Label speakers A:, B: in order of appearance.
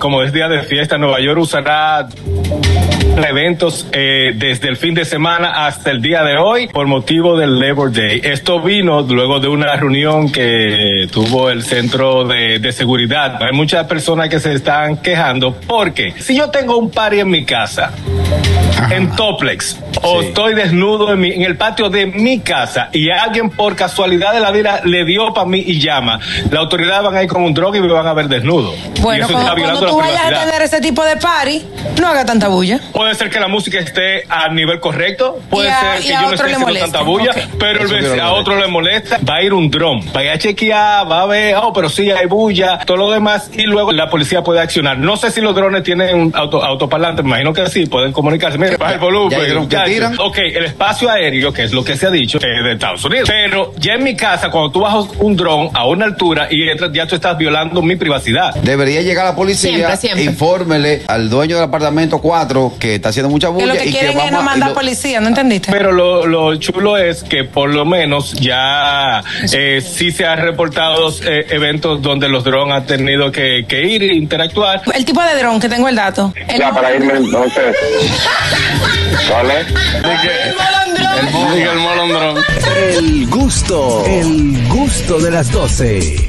A: como es día de fiesta, Nueva York usará eventos eh, desde el fin de semana hasta el día de hoy por motivo del Labor Day. Esto vino luego de una reunión que tuvo el Centro de, de Seguridad. Hay muchas personas que se están quejando porque si yo tengo un party en mi casa, en Toplex, o
B: Sí.
A: estoy desnudo en, mi- en el patio de mi casa y alguien por casualidad de la vida le dio para mí y llama, la autoridad van a ir con un droga y me van a ver desnudo.
C: Bueno, cuando, cuando tú vayas a tener ese tipo de party, no haga tanta bulla.
A: Puede ser que la música esté a nivel correcto, puede
C: a-
A: ser que
C: a
A: yo no
C: otro
A: esté
C: le
A: haciendo
C: molesta.
A: tanta bulla, pero el
B: Eso
A: vec-
B: que no
A: a otro le molesta. Va a ir un dron, va a ir a chequear, va a ver, oh, pero sí hay bulla, todo lo demás, y luego la policía puede accionar. No sé si los drones tienen un auto, autoparlante, me imagino que sí, pueden comunicarse. Mira, baja el volumen.
B: Ya
A: muchachos.
B: tiran.
A: Ok, el espacio aéreo, que es lo que se ha dicho, es de Estados Unidos. Pero ya en mi casa, cuando tú bajas un dron a una altura y entras, ya tú estás violando mi privacidad.
B: Debería llegar la policía,
D: Siempre, siempre.
B: infórmele al dueño del apartamento 4 que está haciendo mucha
C: Que
B: bulla
C: lo que
B: y
C: quieren
B: que
C: es no mandar policía, ¿no entendiste?
A: Pero lo, lo chulo es que por lo menos ya eh, sí se han reportado eh, eventos donde los drones han tenido que, que ir e interactuar.
C: el tipo de dron que tengo el dato. El
E: Ya, para irme entonces. ¿Cuál es?
A: El molondrón.
F: El gusto, el gusto de las 12.